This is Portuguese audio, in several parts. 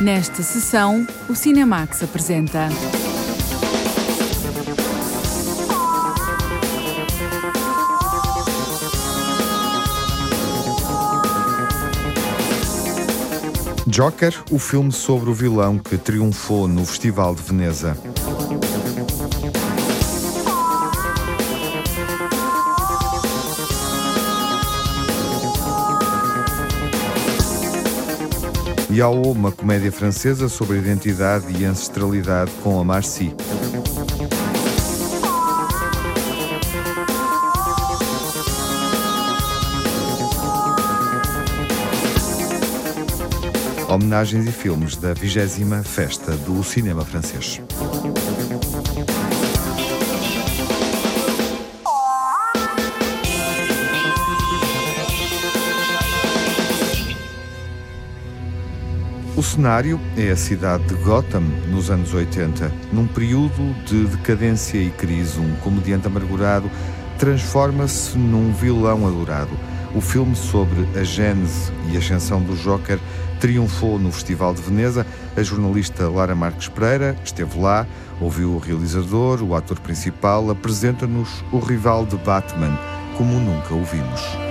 Nesta sessão, o Cinemax apresenta. Joker, o filme sobre o vilão que triunfou no Festival de Veneza. Yao, uma comédia francesa sobre identidade e ancestralidade com a Marcy. Homenagens e filmes da 20 Festa do Cinema Francês. Cenário é a cidade de Gotham nos anos 80. Num período de decadência e crise, um comediante amargurado transforma-se num vilão adorado. O filme sobre a gênese e ascensão do Joker triunfou no Festival de Veneza. A jornalista Lara Marques Pereira esteve lá, ouviu o realizador, o ator principal, apresenta-nos o rival de Batman, como nunca o vimos.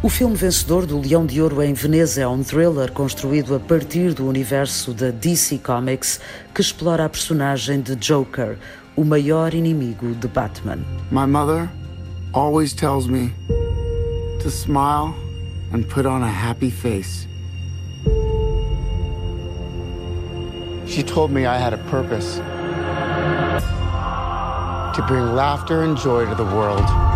O filme vencedor do Leão de Ouro em Veneza é um thriller construído a partir do universo da DC Comics que explora a personagem de Joker, o maior inimigo de Batman. My mother always tells me to smile and put on a happy face. She told me I had a purpose to bring laughter and joy to the world.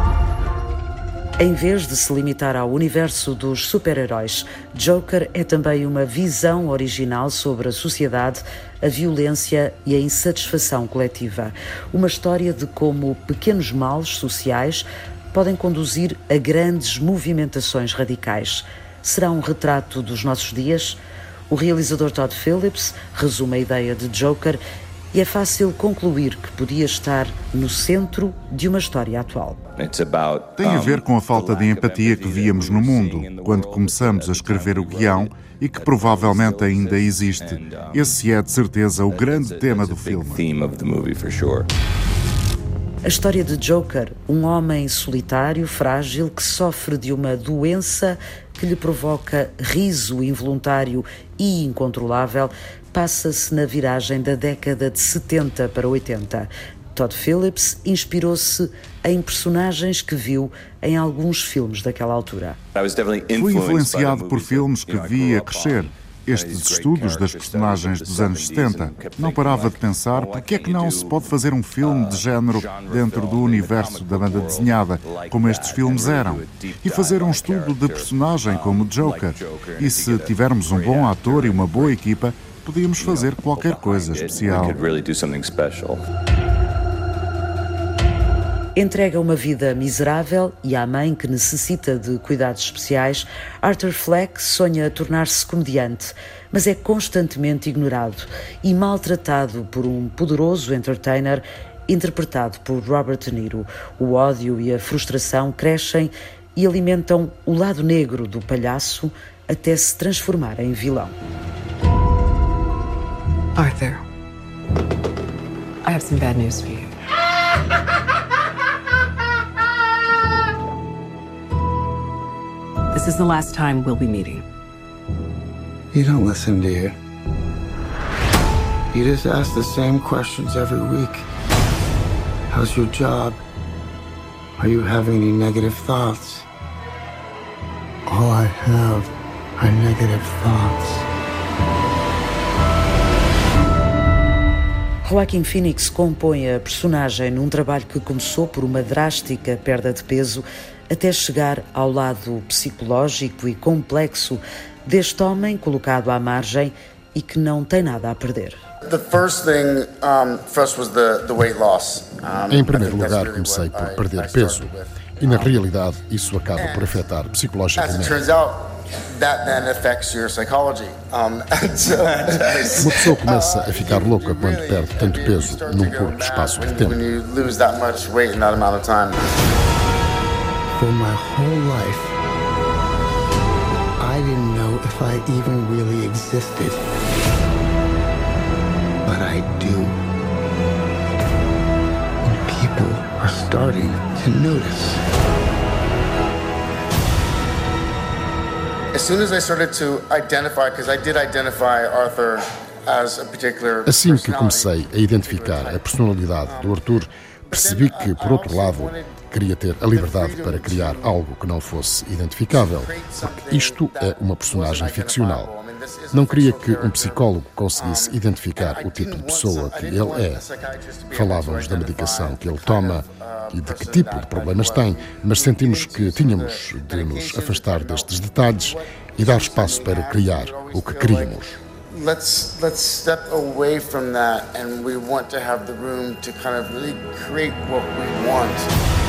Em vez de se limitar ao universo dos super-heróis, Joker é também uma visão original sobre a sociedade, a violência e a insatisfação coletiva. Uma história de como pequenos males sociais podem conduzir a grandes movimentações radicais. Será um retrato dos nossos dias? O realizador Todd Phillips resume a ideia de Joker e é fácil concluir que podia estar no centro de uma história atual. Tem a ver com a falta de empatia que víamos no mundo quando começamos a escrever o guião e que provavelmente ainda existe. Esse é, de certeza, o grande tema do filme. A história de Joker, um homem solitário, frágil, que sofre de uma doença que lhe provoca riso involuntário e incontrolável, passa-se na viragem da década de 70 para 80. Todd Phillips inspirou-se em personagens que viu em alguns filmes daquela altura. Fui influenciado por filmes que vi a crescer estes estudos das personagens dos anos 70. Não parava de pensar porque é que não se pode fazer um filme de género dentro do universo da banda desenhada, como estes filmes eram, e fazer um estudo de personagem como Joker. E se tivermos um bom ator e uma boa equipa, podíamos fazer qualquer coisa especial. Entrega uma vida miserável e à mãe que necessita de cuidados especiais, Arthur Fleck sonha tornar-se comediante, mas é constantemente ignorado e maltratado por um poderoso entertainer interpretado por Robert De Niro. O ódio e a frustração crescem e alimentam o lado negro do palhaço até se transformar em vilão. Arthur, I have some bad news for you. This is the last time we'll be meeting. You don't listen, do you? You just ask the same questions every week. How's your job? Are you having any negative thoughts? All I have are negative thoughts. Joaquin Phoenix compõe a personagem num trabalho que começou por uma drástica perda de peso até chegar ao lado psicológico e complexo deste homem colocado à margem e que não tem nada a perder. Em primeiro lugar, comecei por perder peso e, na realidade, isso acaba por afetar psicologicamente. Uma pessoa começa a ficar louca quando perde tanto peso num curto espaço de tempo. For my whole life, I didn't know if I even really existed. But I do. And people are starting to notice. As soon as I started to identify, because I did identify Arthur as a particular Assim que comecei a identificar a personalidade do Arthur, percebi que, por outro lado, queria ter a liberdade para criar algo que não fosse identificável, porque isto é uma personagem ficcional. Não queria que um psicólogo conseguisse identificar o tipo de pessoa que ele é. Falávamos da medicação que ele toma e de que tipo de problemas tem, mas sentimos que tínhamos de nos afastar destes detalhes e dar espaço para criar o que queríamos let's let's step away from that and we want to have the room to kind of really create what we want.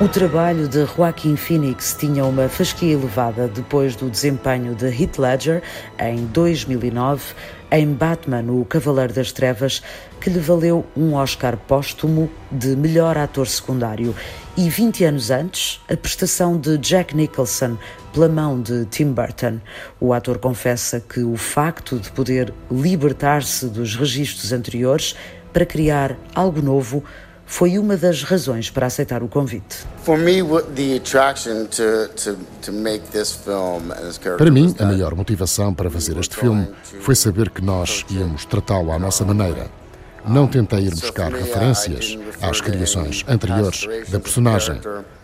O trabalho de Joaquin Phoenix tinha uma fasquia elevada depois do desempenho de Heath Ledger em 2009 em Batman, o Cavaleiro das Trevas, que lhe valeu um Oscar póstumo de melhor ator secundário. E 20 anos antes, a prestação de Jack Nicholson pela mão de Tim Burton. O ator confessa que o facto de poder libertar-se dos registros anteriores para criar algo novo foi uma das razões para aceitar o convite. Para mim, a maior motivação para fazer este filme foi saber que nós íamos tratá-lo à nossa maneira. Não tentei ir buscar referências às criações anteriores da personagem.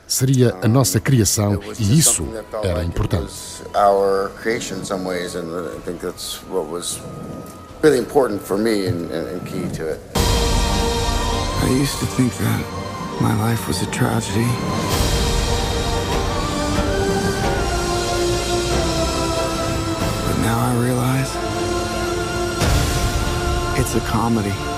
Seria a nossa criação e isso era importante. really important for me and, and key to it. I used to think that my life was a tragedy. But now I realize it's a comedy.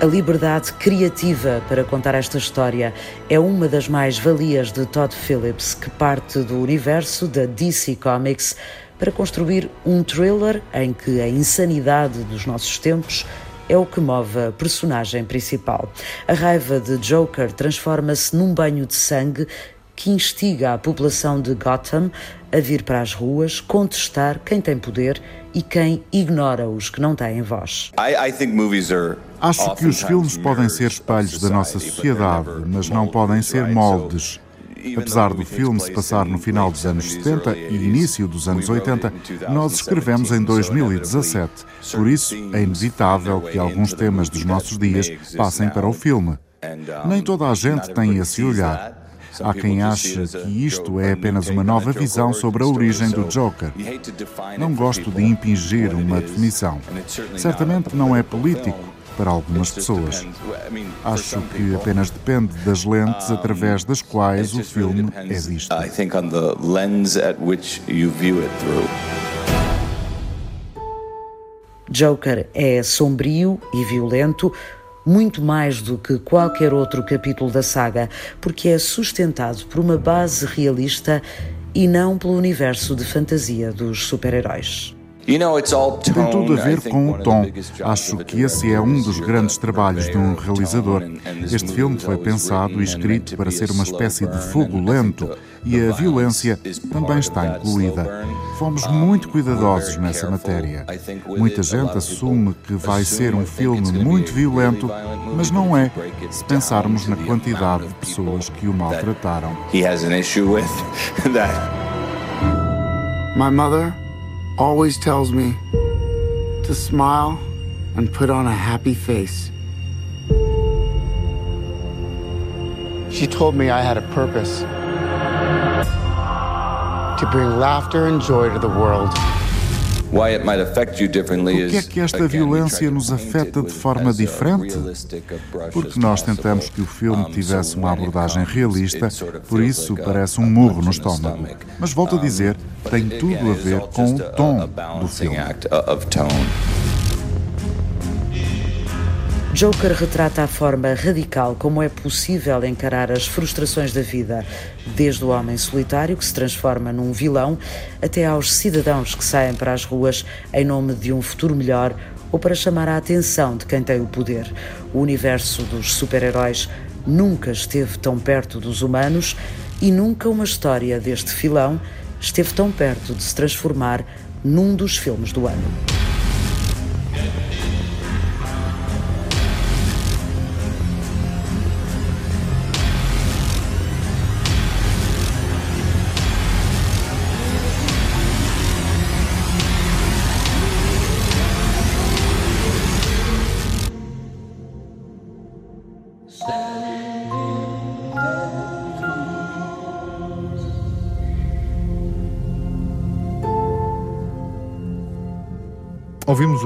A liberdade criativa para contar esta história é uma das mais-valias de Todd Phillips, que parte do universo da DC Comics para construir um thriller em que a insanidade dos nossos tempos é o que move a personagem principal. A raiva de Joker transforma-se num banho de sangue que instiga a população de Gotham a vir para as ruas contestar quem tem poder e quem ignora os que não têm voz. Acho que os filmes podem ser espelhos da nossa sociedade, mas não podem ser moldes. Apesar do filme se passar no final dos anos 70 e início dos anos 80, nós escrevemos em 2017. Por isso, é inevitável que alguns temas dos nossos dias passem para o filme. Nem toda a gente tem esse olhar. Há quem ache que isto é apenas uma nova visão sobre a origem do Joker. Não gosto de impingir uma definição. Certamente não é político para algumas pessoas. Acho que apenas depende das lentes através das quais o filme é visto. Joker é sombrio e violento, muito mais do que qualquer outro capítulo da saga, porque é sustentado por uma base realista e não pelo universo de fantasia dos super-heróis. Tem tudo a ver com o tom. Acho que esse é um dos grandes trabalhos de um realizador. Este filme foi pensado e escrito para ser uma espécie de fogo lento e a violência também está incluída. Fomos muito cuidadosos nessa matéria. Muita gente assume que vai ser um filme muito violento, mas não é, se pensarmos na quantidade de pessoas que o maltrataram. My mother always tells me to smile and put on a happy face. She told me I had a purpose to bring laughter and joy to the world. Que é que esta violência nos afeta de forma diferente? Porque nós tentamos que o filme tivesse uma abordagem realista, por isso parece um murro no estômago. Mas volto a dizer, tem tudo a ver com o tom do filme. Joker retrata a forma radical como é possível encarar as frustrações da vida, desde o homem solitário que se transforma num vilão até aos cidadãos que saem para as ruas em nome de um futuro melhor ou para chamar a atenção de quem tem o poder. O universo dos super-heróis nunca esteve tão perto dos humanos e nunca uma história deste filão esteve tão perto de se transformar num dos filmes do ano.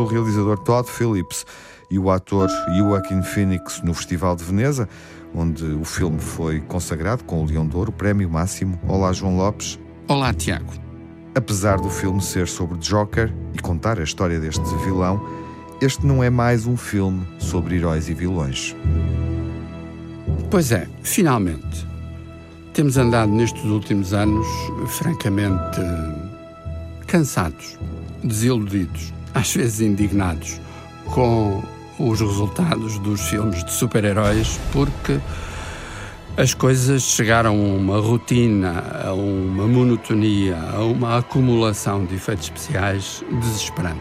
O realizador Todd Phillips e o ator Joaquin Phoenix no Festival de Veneza, onde o filme foi consagrado com o Leão de Ouro, prémio máximo. Olá, João Lopes. Olá, Tiago. Apesar do filme ser sobre Joker e contar a história deste vilão, este não é mais um filme sobre heróis e vilões. Pois é, finalmente. Temos andado nestes últimos anos, francamente, cansados, desiludidos às vezes indignados com os resultados dos filmes de super-heróis, porque as coisas chegaram a uma rotina, a uma monotonia, a uma acumulação de efeitos especiais desesperante.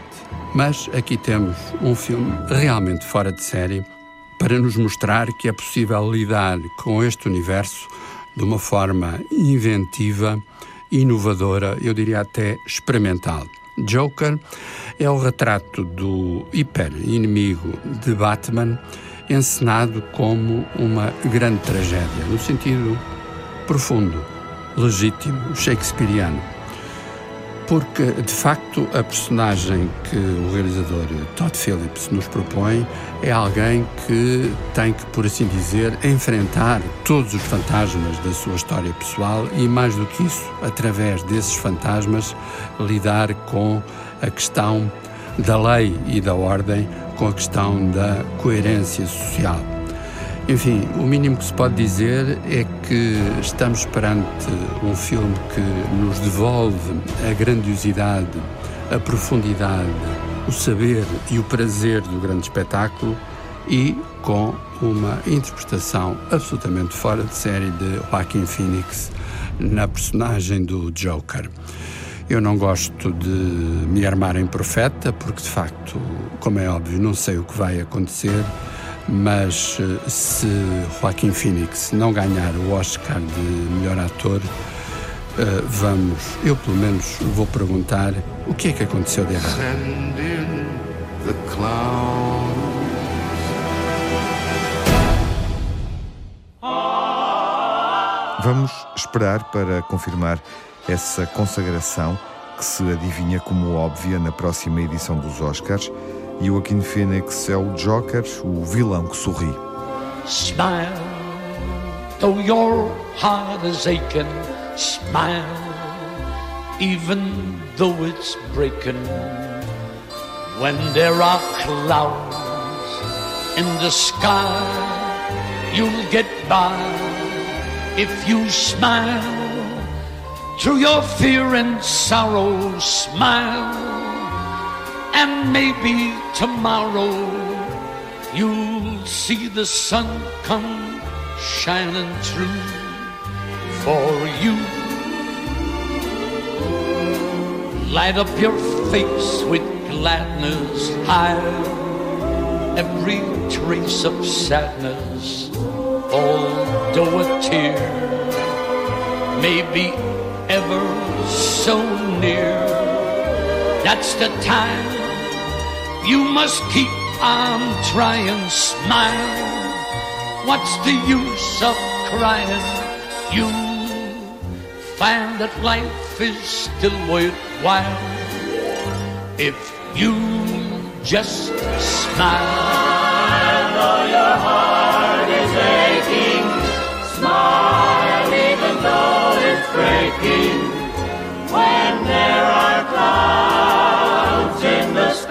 Mas aqui temos um filme realmente fora de série para nos mostrar que é possível lidar com este universo de uma forma inventiva, inovadora, eu diria até experimental. Joker é o retrato do hiper-inimigo de Batman encenado como uma grande tragédia, no sentido profundo, legítimo, shakespeariano. Porque, de facto, a personagem que o realizador Todd Phillips nos propõe é alguém que tem que, por assim dizer, enfrentar todos os fantasmas da sua história pessoal e, mais do que isso, através desses fantasmas, lidar com a questão da lei e da ordem com a questão da coerência social. Enfim, o mínimo que se pode dizer é que estamos perante um filme que nos devolve a grandiosidade, a profundidade, o saber e o prazer do grande espetáculo e com uma interpretação absolutamente fora de série de Joaquin Phoenix na personagem do Joker. Eu não gosto de me armar em profeta, porque de facto, como é óbvio, não sei o que vai acontecer, mas eh, se Joaquim Phoenix não ganhar o Oscar de melhor ator, eh, vamos, eu pelo menos vou perguntar o que é que aconteceu de errado. Vamos esperar para confirmar essa consagração que se adivinha como óbvia na próxima edição dos Oscars. Joaquin Phoenix é o Joker, o vilão que sorri. Smile, though your heart is aching. Smile, even though it's breaking. When there are clouds in the sky, you'll get by if you smile. Through your fear and sorrow, smile, and maybe tomorrow you'll see the sun come shining through for you. Light up your face with gladness, hide every trace of sadness, although a tear may be ever so near. That's the time you must keep on trying, smile. What's the use of crying? You find that life is still worthwhile if you just smile. Though your heart is aching. Smile even though it's breaking when there are clouds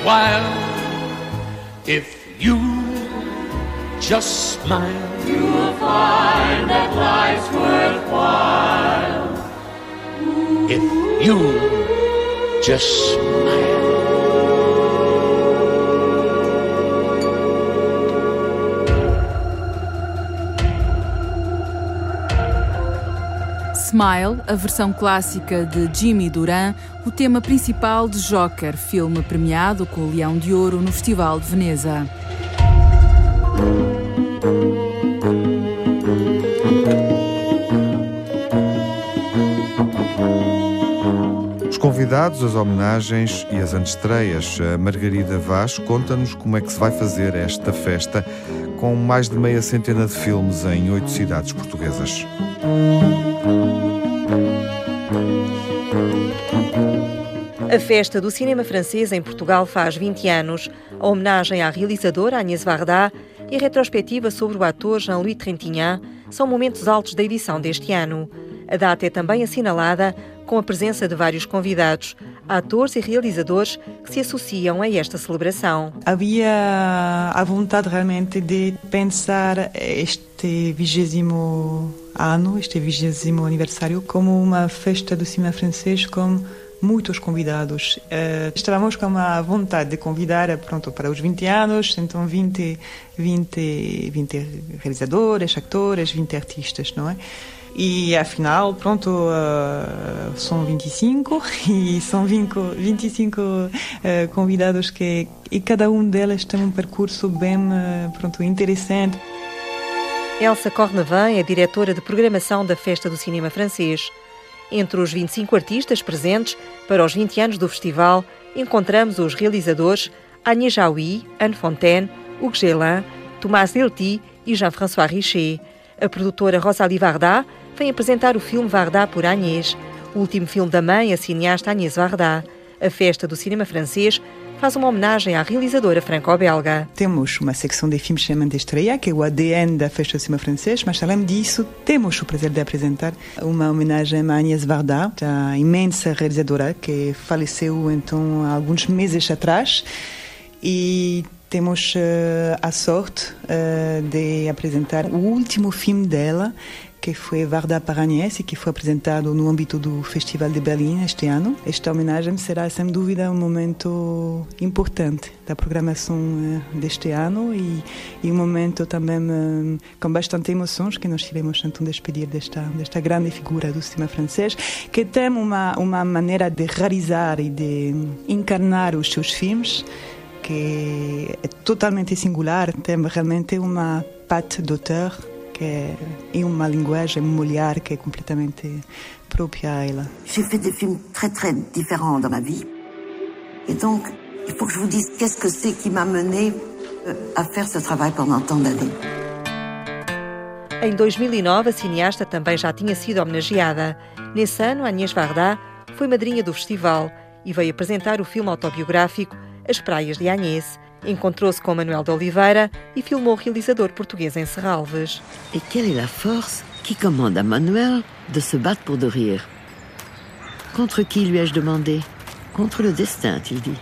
worthwhile if you just smile. You will find that life's worthwhile if you just smile. Smile, a versão clássica de Jimmy Duran, o tema principal de Joker, filme premiado com o Leão de Ouro no Festival de Veneza. Os convidados, as homenagens e as antestreias. A Margarida Vaz conta-nos como é que se vai fazer esta festa com mais de meia centena de filmes em oito cidades portuguesas. A festa do cinema francês em Portugal faz 20 anos. A homenagem à realizadora Agnès Varda e a retrospectiva sobre o ator Jean-Louis Trintignant são momentos altos da edição deste ano. A data é também assinalada com a presença de vários convidados, atores e realizadores que se associam a esta celebração. Havia a vontade realmente de pensar este vigésimo ano, este vigésimo aniversário, como uma festa do cinema francês com muitos convidados. Uh, estávamos com a vontade de convidar pronto, para os 20 anos, então 20, 20, 20 realizadores, atores, 20 artistas, não é? E afinal, pronto, uh, são 25 e são 20, 25 uh, convidados que e cada um deles tem um percurso bem pronto, interessante. Elsa Cornevin é diretora de programação da Festa do Cinema Francês. Entre os 25 artistas presentes para os 20 anos do festival, encontramos os realizadores Agnès Jaoui, Anne Fontaine, Hugues Gelin, Tomás Delty e Jean-François Richer. A produtora Rosalie Varda vem apresentar o filme Varda por Agnès, o último filme da mãe, a cineasta Agnès Varda. A festa do cinema francês faz uma homenagem à realizadora franco-belga. Temos uma secção de filmes chamada estreia, que é o ADN da Festa do Cinema Francês, mas além disso, temos o prazer de apresentar uma homenagem a Agnès Varda, a imensa realizadora que faleceu então há alguns meses atrás. E temos uh, a sorte uh, de apresentar o último filme dela, que foi Varda Paranhese, que foi apresentado no âmbito do Festival de Berlim este ano. Esta homenagem será, sem dúvida, um momento importante da programação eh, deste ano e, e um momento também um, com bastante emoções que nós tivemos então despedir desta, desta grande figura do cinema francês, que tem uma, uma maneira de realizar e de encarnar os seus filmes que é totalmente singular, tem realmente uma patte d'auteur que é em uma linguagem, olhar que é completamente própria a ela. J'ai fait des films très très différents dans ma vie. Et donc, il faut que je vous dise qu'est-ce que c'est qui m'a mené euh, à faire ce travail pendant tant d'années. Em 2009, a cineasta também já tinha sido homenageada. Nesse ano, Agnès Varda foi madrinha do festival e veio apresentar o filme autobiográfico As Praias de Agnès, Encontrou-se com Manuel de Oliveira e filmou o realizador português em Serralves. E quelle est la force qui commande à Manuel de se battre pour de rire Contre qui lui ai-je demandé Contre le destin, il dit.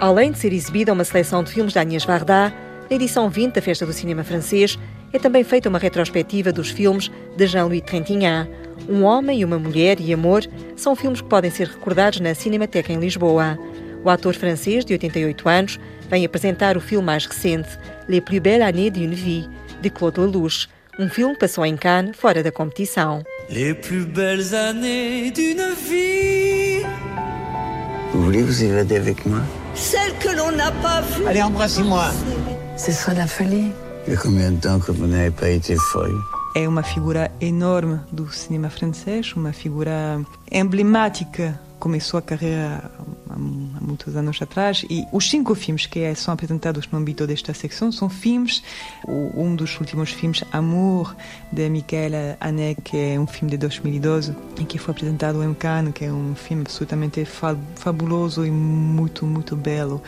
Além de ser exibida uma seleção de filmes de Agnès Varda, na edição 20 da Festa do Cinema Francês é também feita uma retrospectiva dos filmes de Jean-Louis Trintignant, um Homem e uma Mulher e Amor são filmes que podem ser recordados na Cinemateca em Lisboa. O ator francês, de 88 anos, vem apresentar o filme mais recente, Les plus belles années d'une vie, de Claude Lelouch, um filme que passou em Cannes, fora da competição. les plus belles années d'une vie. Vous voulez vous évader avec moi Celle que l'on n'a pas vue. Allez, embrassez-moi. Ce serait la folie. De temps que pas été folle É uma figura enorme do cinema francês, uma figura emblemática. Começou a carreira há, muitos anos atrás e os cinco filmes que são apresentados no âmbito desta secção são filmes. Um dos últimos filmes, Amour, de Michael Haneke, que é um filme de 2012 e que foi apresentado em Cannes, que é um filme absolutamente fabuloso e muito, muito belo.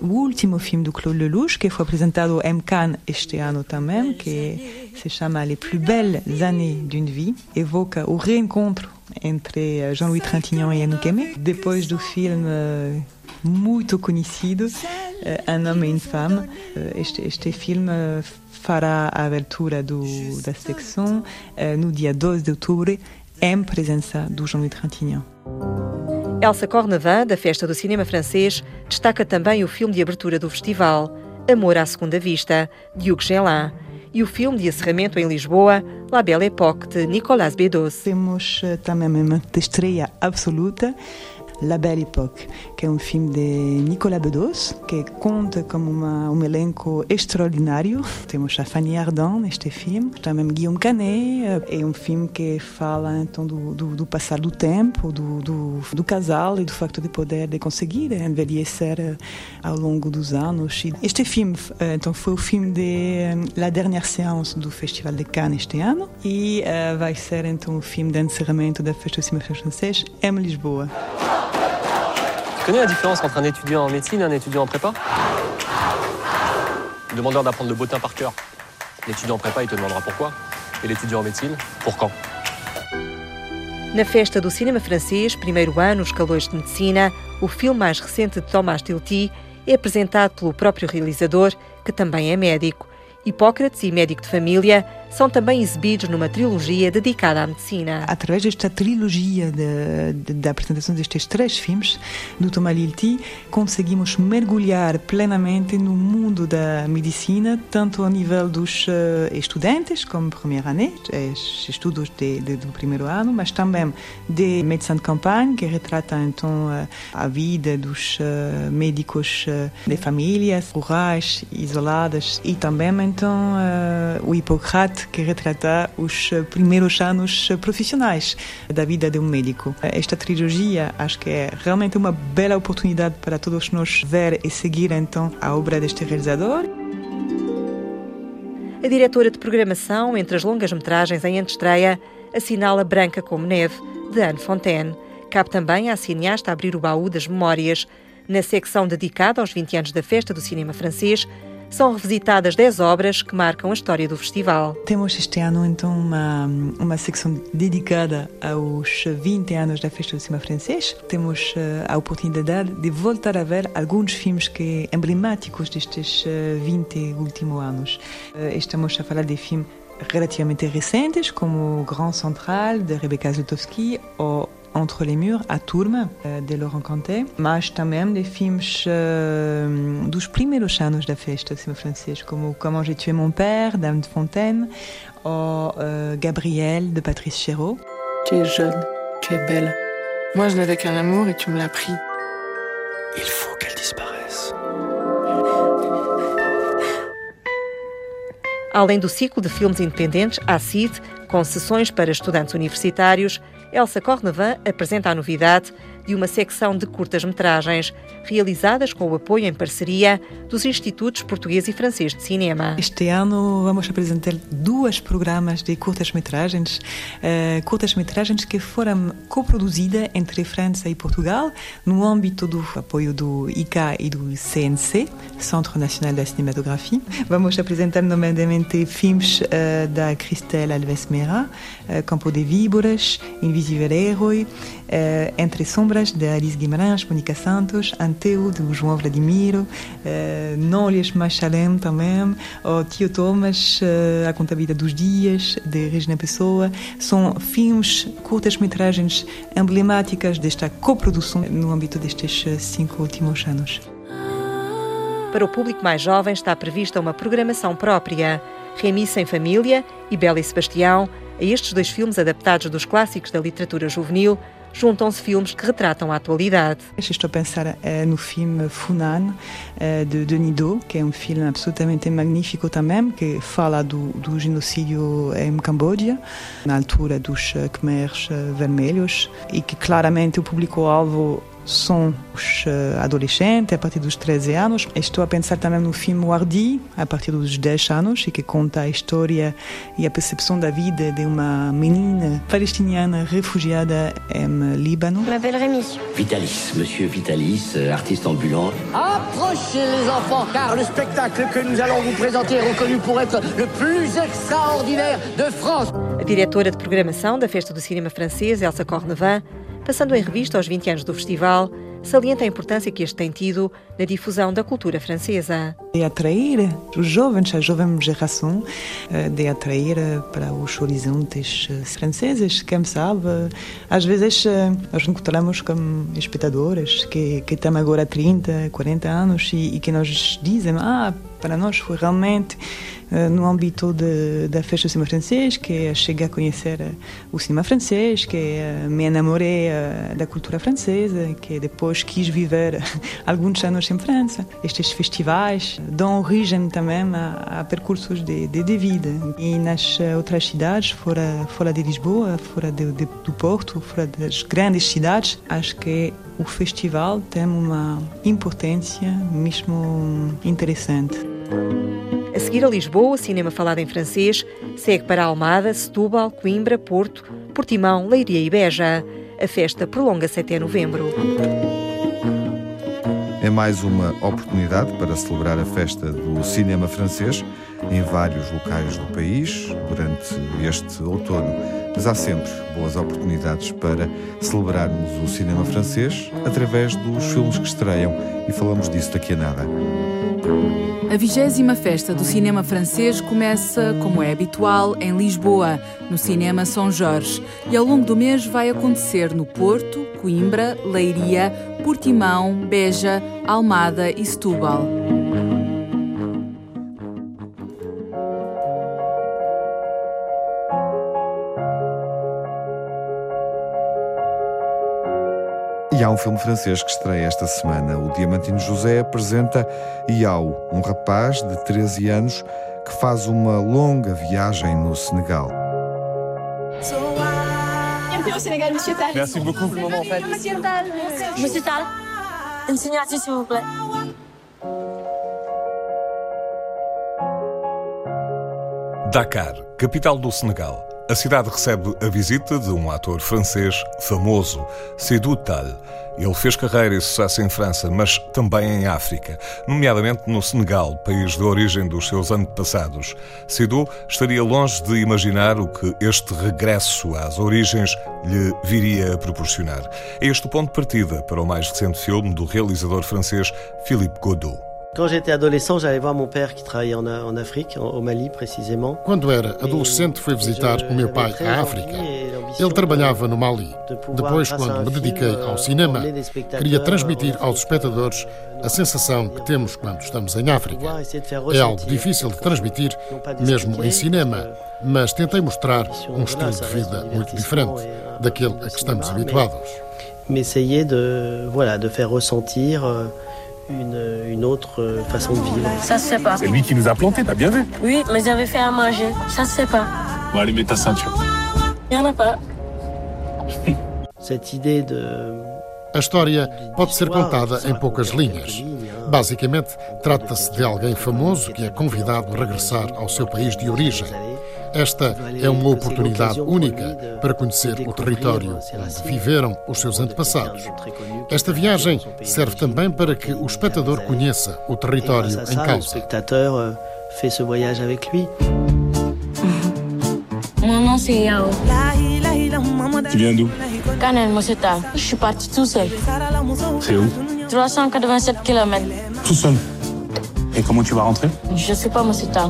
O último filme do Claude Lelouch, que foi apresentado em Cannes este ano também, que se chama Les plus belles années d'une vie, evoca o reencontro entre Jean-Louis Trintignant e Anouk Aimé, depois do filme muito conhecido Un homme et une femme. Este, este filme fará a abertura do, da secção dia 12 de outubro, em presença Jean-Louis Trintignant. Elsa Cornevin, da Festa do Cinema Francês, destaca também o filme de abertura do festival, Amor à Segunda Vista, de Hugues Gelin, e o filme de encerramento em Lisboa, La Belle Époque, de Nicolas Bedos. Temos também uma estreia absoluta La Belle Époque, que é um filme de Nicolas Bedos, que conta com uma, um elenco extraordinário. Temos a Fanny Ardant neste filme, também Guillaume Canet. É um filme que fala então do, do, do passar do tempo, do, do, do, casal e do facto de poder de conseguir envelhecer ao longo dos anos. Este filme então foi o filme de La Dernière Séance do Festival de Cannes este ano e uh, vai ser então o filme de encerramento da Festa do Cinema Francês em Lisboa. Tu connais la différence entre un étudiant en médecine et un étudiant en prépa Le demandeur d'apprendre le bottin par cœur. L'étudiant en prépa, il te demandera pourquoi. Et l'étudiant en médecine, pour quand. Na festa do cinema francês, primeiro ano, Os Calores de Medicina, o filme mais recente de Thomas Tilty é apresentado pelo próprio realizador, que também é médico. Hipócrates e Médico de Família são também exibidos numa trilogia dedicada à medicina. Através desta trilogia da de, de, apresentação destes três filmes do Thomas Lilti, conseguimos mergulhar plenamente no mundo da medicina, tanto a nível dos uh, estudantes, como primeira ano, estudos de, de, do primeiro ano, mas também de medicina de campanha, que retrata então a vida dos uh, médicos de famílias rurais, isoladas, e também então o Hipocrate que retrata os primeiros anos profissionais da vida de um médico. Esta trilogia acho que é realmente uma bela oportunidade para todos nós ver e seguir então a obra deste realizador. A diretora de programação entre as longas-metragens em antestreia assinala Branca como Neve, de Anne Fontaine. Cabe também à cineasta abrir o baú das memórias. Na secção dedicada aos 20 anos da Festa do Cinema Francês, são revisitadas 10 obras que marcam a história do festival. Temos este ano, então, uma, uma secção dedicada aos 20 anos da Festa do Cinema Francês. Temos uh, a oportunidade de voltar a ver alguns filmes que emblemáticos destes uh, 20 últimos anos. Uh, estamos a falar de filmes relativamente recentes, como Grand Central, de Rebecca Zlotowski, ou Entre les Murs, a Turma, de Laurent Cantet, mas também de filmes uh, dos primeiros anos da festa cinema francês, como Comment j'ai tué mon père, Dame de Fontaine, ou uh, Gabriel, de Patrice Chéreau. Tu es jeune, tu es belle. Moi, je n'avais qu'un amour et tu me l'as pris. Il faut qu'elle disparaisse. Além do ciclo de filmes independentes, a CID, com sessões para estudantes universitários, Elsa Cornevin apresenta a novidade de uma secção de curtas-metragens, realizadas com o apoio em parceria dos Institutos Português e Francês de Cinema. Este ano vamos apresentar duas programas de curtas-metragens, uh, curtas-metragens que foram coproduzidas entre França e Portugal, no âmbito do apoio do ICA e do CNC, Centro Nacional da Cinematografia. Vamos apresentar nomeadamente filmes uh, da Cristel Alves Mera, uh, Campo de Víboras, Invisível Herói, Entre Sombras, de Alice Guimarães, Mônica Santos, Anteu, de João Vladimiro, uh, Não Olhes Mais também, o Tio Thomas, uh, A Contabilidade dos Dias, de Regina Pessoa. São filmes, curtas-metragens emblemáticas desta coprodução no âmbito destes cinco últimos anos. Para o público mais jovem está prevista uma programação própria. Remi Sem Família e Bela e Sebastião A estes dois filmes adaptados dos clássicos da literatura juvenil, juntam-se filmes que retratam a atualidade. Estou a pensar eh, no filme Funan, eh, de Denis Do, que é um filme absolutamente magnífico também, que fala do, do genocídio em Camboja, na altura dos eh, Khmers vermelhos, e que claramente o público-alvo são os eh, adolescentes a partir dos 13 anos. Estou a pensar também no filme Wardi, a partir dos 10 anos, e que conta a história e a percepção da vida de uma menina palestiniana refugiada em Líbano. M'appelle Rémi. Vitalis, monsieur Vitalis, euh, artiste ambulant. Approchez les enfants, car le spectacle que nous allons vous présenter est reconnu pour être le plus extraordinaire de France. A diretora de programação da Festa do Cinema Francês, Elsa Cornevin, passando em revista aos 20 anos do festival, salienta a importância que este tem tido na difusão da cultura francesa. De atrair os jovens, a jovem geração, eh, de atrair para os horizontes eh, franceses, quem sabe, às vezes eh, nós encontramos com espectadores que, que têm agora 30, 40 anos e, e que nos dizem, ah, para nós foi realmente eh, no âmbito de, da festa do cinema francês, que cheguei a conhecer eh, o cinema francês, que eh, me enamorei da cultura francesa, que depois quis viver alguns anos em França. Estes festivais dão origem também a, a percursos de, de, de, vida. E nas outras cidades, fora, fora de Lisboa, fora de, de, do Porto, fora das grandes cidades, acho que o festival tem uma importância mesmo interessante. A seguir a Lisboa, cinema falado em francês, segue para Almada, Setúbal, Coimbra, Porto, Portimão, Leiria e Beja. A festa prolonga-se até novembro. É mais uma oportunidade para celebrar a festa do cinema francês em vários locais do país durante este outono. Mas há sempre boas oportunidades para celebrarmos o cinema francês através dos filmes que estreiam e falamos disso daqui a nada. A vigésima festa do cinema francês começa, como é habitual, em Lisboa, no Cinema São Jorge, e ao longo do mês vai acontecer no Porto, Coimbra, Leiria, Portimão, Beja, Almada e Setúbal. E há um filme francês que estreia esta semana. O Diamantino José apresenta Iau, um rapaz de 13 anos que faz uma longa viagem no Senegal. Merci beaucoup. Monsieur Tal, Monsieur Tal, une signature s'il vous plaît. Dakar, capital do Senegal. A cidade recebe a visita de um ator francês famoso, Seydou Tal. Ele fez carreira e sucesso em França, mas também em África, nomeadamente no Senegal, país de origem dos seus antepassados. Seydou estaria longe de imaginar o que este regresso às origens lhe viria a proporcionar. É este o ponto de partida para o mais recente filme do realizador francês Philippe Godot. Quand j'étais adolescent, j'allais voir mon père qui travaillait en, en Afrique, au Mali précisément. Quando era adolescente, fui visitar o meu pai à África. Ele trabalhava no Mali. Depois, quando me dediquei ao cinema, queria transmitir aos espectadores a sensação que temos quando estamos em África. É algo difícil de transmitir, mesmo em cinema, mas tentei mostrar um estilo de vida muito diferente daquele a que estamos habituados. M'essayer de, voilà, de faire ressentir euh, une, une, autre façon de vivre. Ça se fait pas. C'est lui qui nous a plantés, t'as bien vu Oui, mais j'avais fait à manger. Ça se fait pas. Bon, allez, mets ta ceinture. Il n'y en a pas. Cette idée de. A história pode ser contada em poucas linhas. Basicamente, trata-se de alguém famoso que é convidado a regressar ao seu país de origem. Esta é uma oportunidade única para conhecer o território onde viveram os seus antepassados. Esta viagem serve também para que o espectador conheça o território em causa. Mon nom c'est Yao. Tu viens d'où Canel, Moseta. Je suis parti tout seul. C'est où 387 km. Tout seul. Et comment tu vas rentrer Je sais pas, Moseta.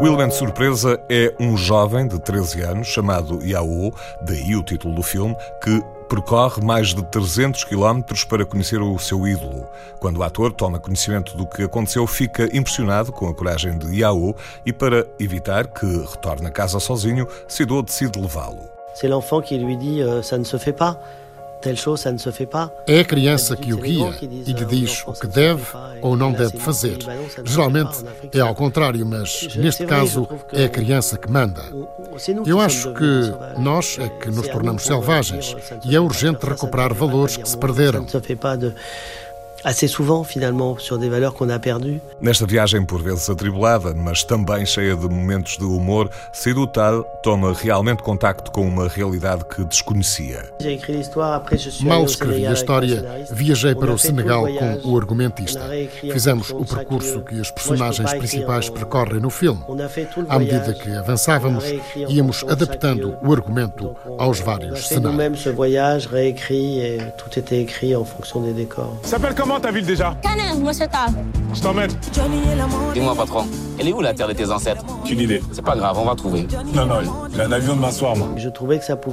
O elemento surpresa é um jovem de 13 anos chamado Yao, daí o título do filme, que percorre mais de 300 quilómetros para conhecer o seu ídolo. Quando o ator toma conhecimento do que aconteceu, fica impressionado com a coragem de Yao e, para evitar que retorne a casa sozinho, Sido decide levá-lo. C'est l'enfant qui lui dit euh, ça ne se fait pas. É a criança que o guia e lhe diz o que deve ou não deve fazer. Geralmente é ao contrário, mas neste caso é a criança que manda. Eu acho que nós é que nos tornamos selvagens e é urgente recuperar valores que se perderam assez souvent finalement sur des valeurs qu'on a perdues. Nesta viagem por vezes atribulada, mas também cheia de momentos de humor, Sidou Tal toma realmente contacto com uma realidade que desconhecia. Mal escrevi a história, viajei para o Senegal com o argumentista. Fizemos o percurso que as personagens principais percorrem no filme. À medida que avançávamos, íamos adaptando o argumento aos vários cenários. Comment ta ville déjà Canin, moi c'est Je t'emmène. Dis-moi, patron, elle est où la terre de tes ancêtres Aucune idée. C'est pas grave, on va trouver. Non, non, j'ai un avion de m'asseoir, moi.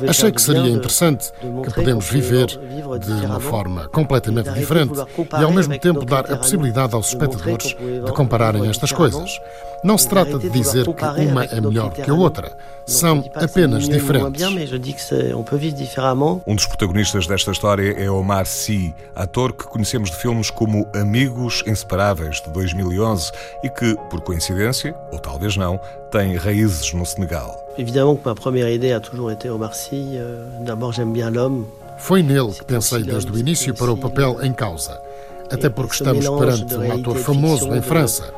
Achei que seria interessante que podemos viver de uma forma completamente diferente e, ao mesmo tempo, dar a possibilidade aos espectadores de compararem estas coisas. Não se trata de dizer que uma é melhor que a outra. São apenas diferentes. Um dos protagonistas desta história é Omar Sy, ator que conhecemos de filmes como Amigos Inseparáveis, de 2011, e que, por coincidência, ou talvez não, tem raízes no Senegal. Évidemment que ma première idée a toujours été Omar Sy. Euh, d'abord, j'aime bien l'homme. Foi nele que pensei desde o início para o papel em causa, até porque estamos perante um ator famoso em França.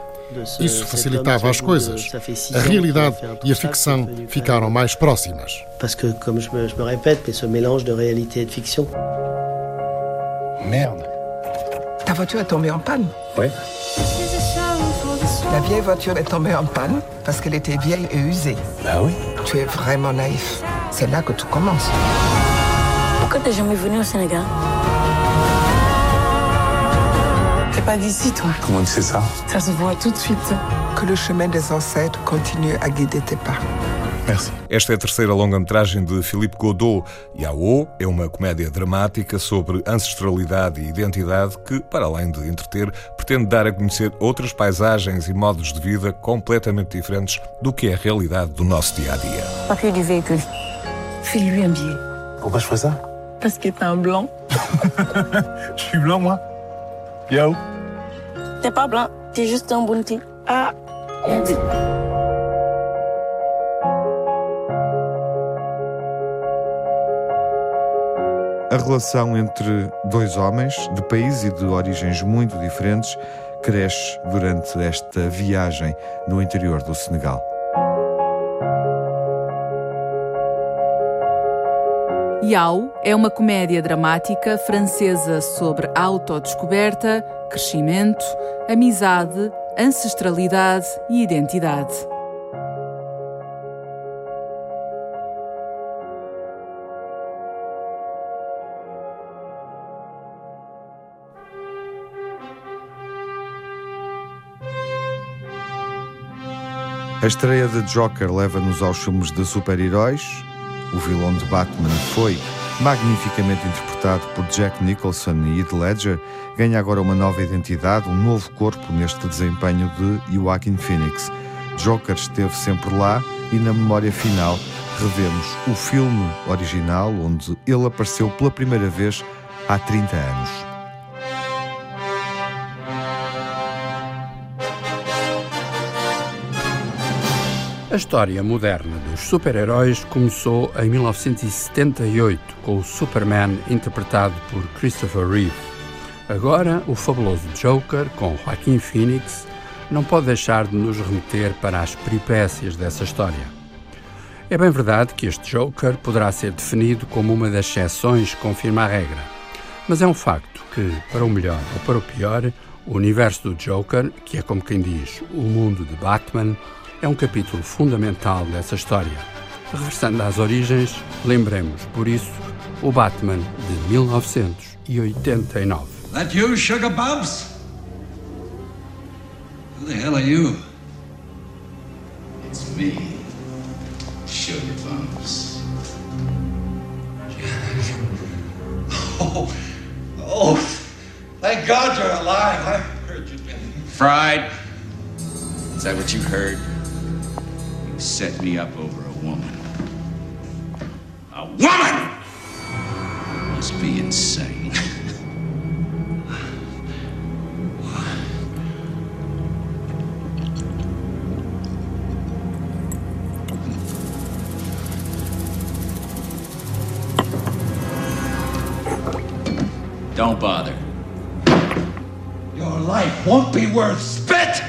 Isso facilitava as coisas. A realidade e a ficção ficaram mais próximas. Parce que, comme je me, je me répète, mais ce mélange de réalité et de fiction. Merde. Ta voiture est tombée en panne Oui. La vieille voiture est tombée en panne parce qu'elle était vieille et usée. Bah oui. Tu es vraiment naïf. C'est là que tout commence. Pourquoi t'es jamais venu au Sénégal? T'es pas d'ici, toi. Comment tu sais ça Ça se voit tout de suite. Que le chemin des ancêtres continue à guider tes pas. Merci. Esta é a terceira longa-metragem de Philippe Godot. Yao é uma comédia dramática sobre ancestralidade e identidade que, para além de entreter, pretende dar a conhecer outras paisagens e modos de vida completamente diferentes do que é a realidade do nosso dia a dia. Papier du véhicule. Fais-lui un billet. Pourquoi je ferais ça Parce que t'es un blanc. Je suis blanc, moi. Yao. T'es pas blanc, t'es juste un bon type. Ah. A relação entre dois homens de países e de origens muito diferentes cresce durante esta viagem no interior do Senegal. Yao é uma comédia dramática francesa sobre autodescoberta, crescimento, amizade, ancestralidade e identidade. A estreia de Joker leva-nos aos filmes de super-heróis. O vilão de Batman foi magnificamente interpretado por Jack Nicholson e Heath Ledger, ganha agora uma nova identidade, um novo corpo neste desempenho de Joaquin Phoenix. Joker esteve sempre lá e na memória final revemos o filme original onde ele apareceu pela primeira vez há 30 anos. História moderna dos super-heróis começou em 1978 com o Superman interpretado por Christopher Reeve. Agora, o fabuloso Joker, com Joaquin Phoenix, não pode deixar de nos remeter para as peripécias dessa história. É bem verdade que este Joker poderá ser definido como uma das exceções que confirma a regra, mas é um facto que, para o melhor ou para o pior, o universo do Joker, que é como quem diz o mundo de Batman, é um capítulo fundamental dessa história. Regressando às origens, lembremos, por isso, o Batman de 1989. That you, Sugar Bumps? Who the hell are you? It's me, Sugar Bumps. both. Thank God you're alive. I heard you. Fried. Is that what you heard? Set me up over a woman. A woman! Must be insane. Don't bother. Your life won't be worth spit!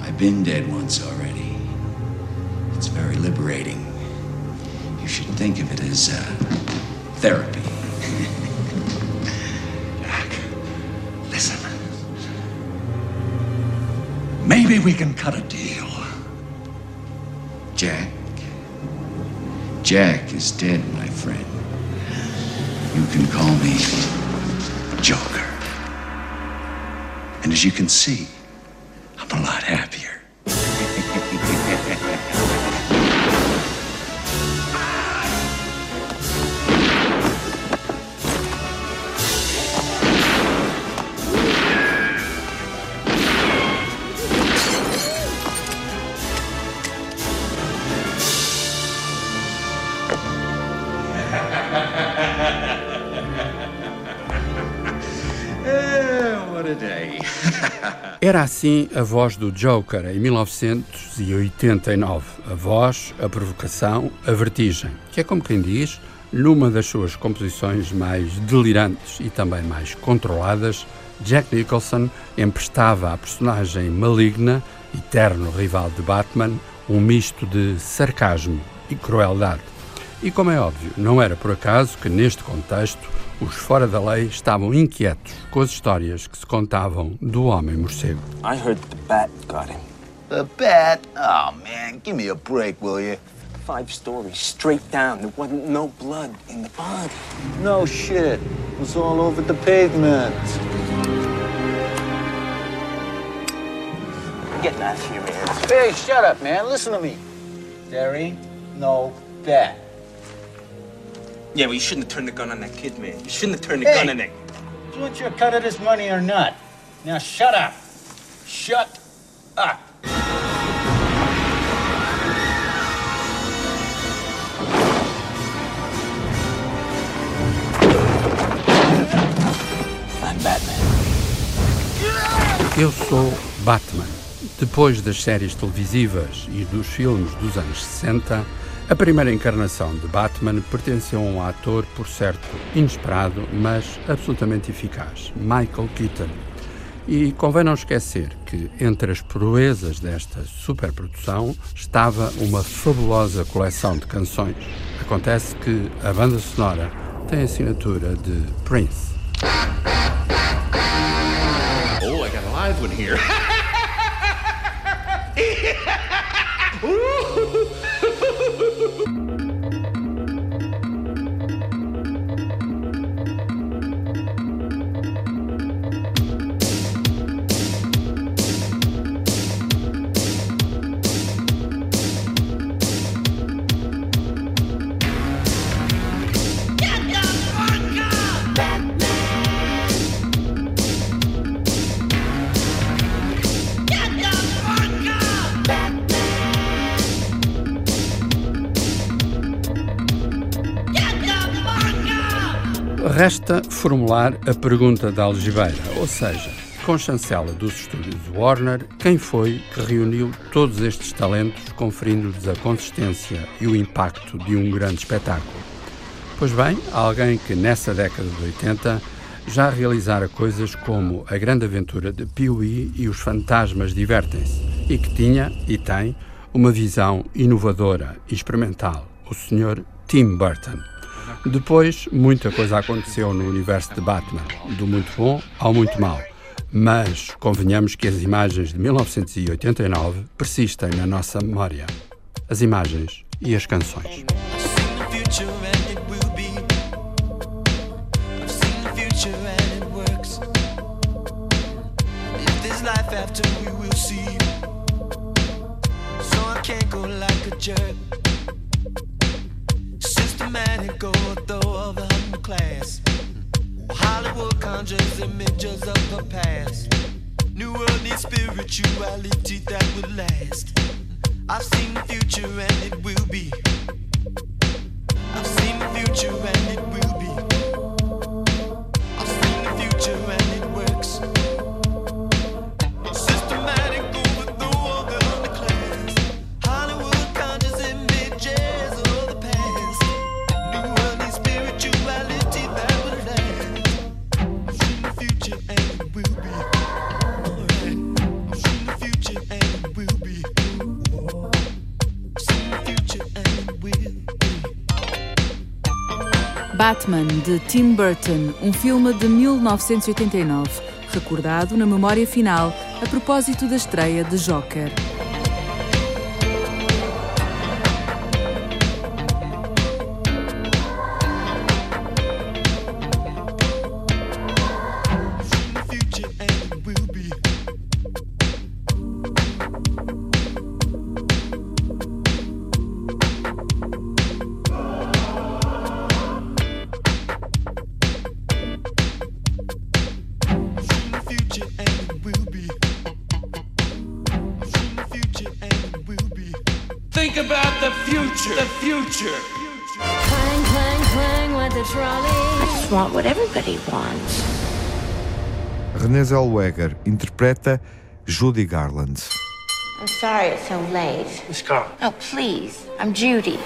I've been dead once already. Think of it as uh, therapy. Jack, listen. Maybe we can cut a deal. Jack? Jack is dead, my friend. You can call me Joker. And as you can see, Era assim a voz do Joker em 1989. A voz, a provocação, a vertigem, que é como quem diz, numa das suas composições mais delirantes e também mais controladas, Jack Nicholson emprestava à personagem maligna, eterno rival de Batman, um misto de sarcasmo e crueldade. E como é óbvio, não era por acaso que neste contexto os fora da lei estavam inquietos com as histórias que se contavam do homem morcego. I heard the bat got him. The bat? Oh man, give me a break, will you? Five stories straight down. There wasn't no blood in the body. No shit. It was all over the pavement. Get out of here, man. Hey, shut up, man. Listen to me. There ain't no bat. Yeah, well, you shouldn't have turned the gun on that kid, man. You shouldn't have turned the Hey. gun on that. Do you want your cut of this money or not? Now shut up. Shut up. I'm Batman. Eu sou Batman. Depois das séries televisivas e dos filmes dos anos 60, a primeira encarnação de Batman pertenceu a um ator, por certo, inesperado, mas absolutamente eficaz, Michael Keaton. E convém não esquecer que entre as proezas desta superprodução estava uma fabulosa coleção de canções. Acontece que a banda sonora tem a assinatura de Prince. Oh, I got a live one here. Resta formular a pergunta da algibeira, ou seja, com chancela dos estúdios Warner, quem foi que reuniu todos estes talentos, conferindo-lhes a consistência e o impacto de um grande espetáculo? Pois bem, alguém que nessa década de 80 já realizara coisas como A Grande Aventura de Pee-wee e Os Fantasmas Divertem-se, e que tinha, e tem, uma visão inovadora e experimental, o Sr. Tim Burton. Depois, muita coisa aconteceu no universo de Batman, do muito bom ao muito mau. Mas convenhamos que as imagens de 1989 persistem na nossa memória. As imagens e as canções. after, we will see. So I can't go like a jerk. Of the underclass. conjures images of past. New worldly spirituality that will last. I've seen the future and it will be. I've seen the future and it will Batman, de Tim Burton, um filme de 1989, recordado na memória final a propósito da estreia de Joker. Renée Zellweger interpreta Judy Garland. I'm sorry it's so late. Miss Carl, Oh, please. I'm Judy.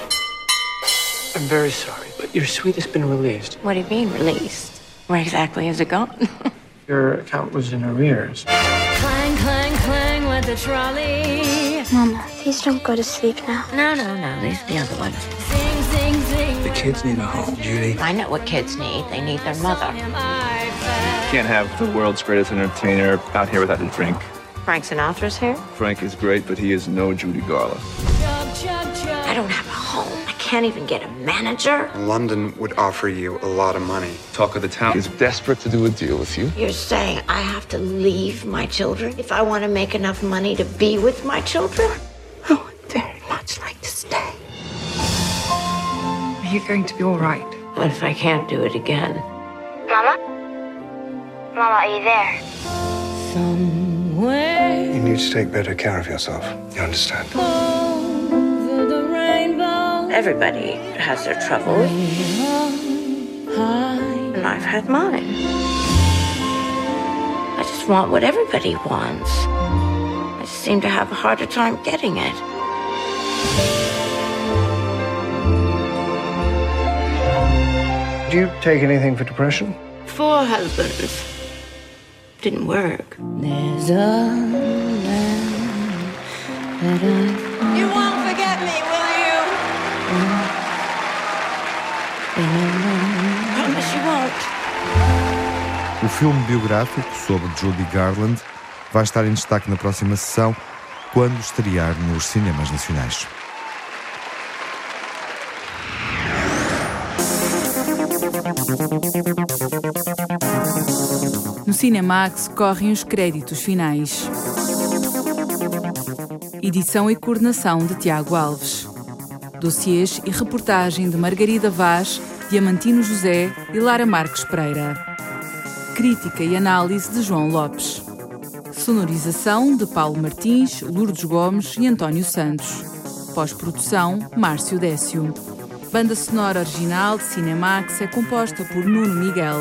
I'm very sorry, but your suite has been released. What do you mean, released? Where exactly is it gone? Your account was in arrears. Clang, clang, clang with the trolley. Mama, please don't go to sleep now. No, no, no. These are the other ones. Sing, sing, sing. The kids need a home, Judy. I know what kids need. They need their mother. Can't have the world's greatest entertainer out here without a drink. Frank Sinatra's here? Frank is great, but he is no Judy Garland. I don't have a home. I can't even get a manager. London would offer you a lot of money. Talk of the town is desperate to do a deal with you. You're saying I have to leave my children if I want to make enough money to be with my children? I would very much like to stay. Are you going to be all right? What if I can't do it again? Mama? Mama, are you there? Somewhere You need to take better care of yourself. You understand? over the rainbow. Everybody has their troubles, and I've had mine. I just want what everybody wants. I just seem to have a harder time getting it. Do you take anything for depression? Four husbands. Didn't work. There's a land that I You won't forget me, will you? Promise you won't. O filme biográfico sobre Judy Garland vai estar em destaque na próxima sessão, quando estrear nos cinemas nacionais. Cinemax correm os créditos finais. Edição e coordenação de Tiago Alves. Dossiês e reportagem de Margarida Vaz, Diamantino José e Lara Marques Pereira. Crítica e análise de João Lopes. Sonorização de Paulo Martins, Lourdes Gomes e António Santos. Pós-produção, Márcio Décio. Banda sonora original de Cinemax é composta por Nuno Miguel.